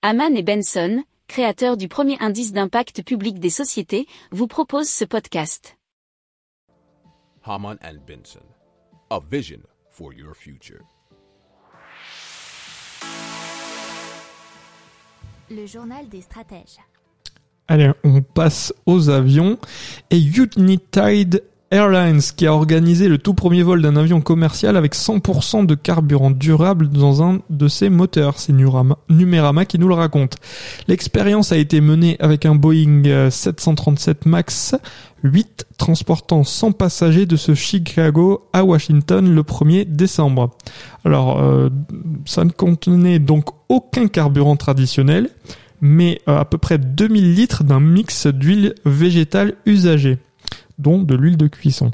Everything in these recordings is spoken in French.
Haman et Benson, créateurs du premier indice d'impact public des sociétés, vous proposent ce podcast. Haman and Benson, a vision for your future. Le journal des stratèges. Allez, on passe aux avions. Et United Airlines, qui a organisé le tout premier vol d'un avion commercial avec 100% de carburant durable dans un de ses moteurs. C'est Numerama qui nous le raconte. L'expérience a été menée avec un Boeing 737 euh, MAX 8 transportant 100 passagers de ce Chicago à Washington le 1er décembre. Alors, euh, ça ne contenait donc aucun carburant traditionnel, mais euh, à peu près 2000 litres d'un mix d'huile végétale usagée dont de l'huile de cuisson.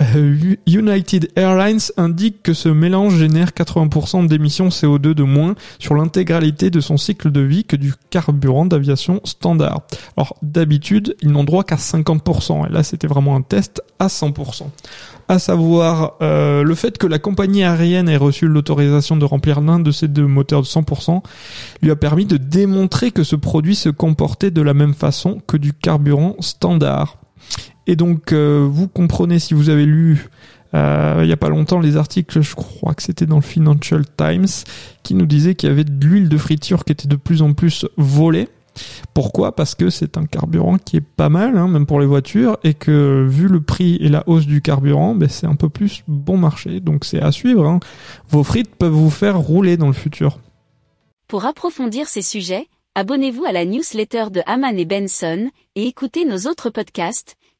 Euh, United Airlines indique que ce mélange génère 80% d'émissions CO2 de moins sur l'intégralité de son cycle de vie que du carburant d'aviation standard. Alors d'habitude, ils n'ont droit qu'à 50%, et là c'était vraiment un test à 100% à savoir euh, le fait que la compagnie aérienne ait reçu l'autorisation de remplir l'un de ces deux moteurs de 100% lui a permis de démontrer que ce produit se comportait de la même façon que du carburant standard. Et donc, euh, vous comprenez si vous avez lu euh, il n'y a pas longtemps les articles, je crois que c'était dans le Financial Times, qui nous disait qu'il y avait de l'huile de friture qui était de plus en plus volée. Pourquoi? Parce que c'est un carburant qui est pas mal, hein, même pour les voitures, et que vu le prix et la hausse du carburant, ben, c'est un peu plus bon marché. Donc c'est à suivre. Hein. Vos frites peuvent vous faire rouler dans le futur. Pour approfondir ces sujets, abonnez-vous à la newsletter de Haman et Benson et écoutez nos autres podcasts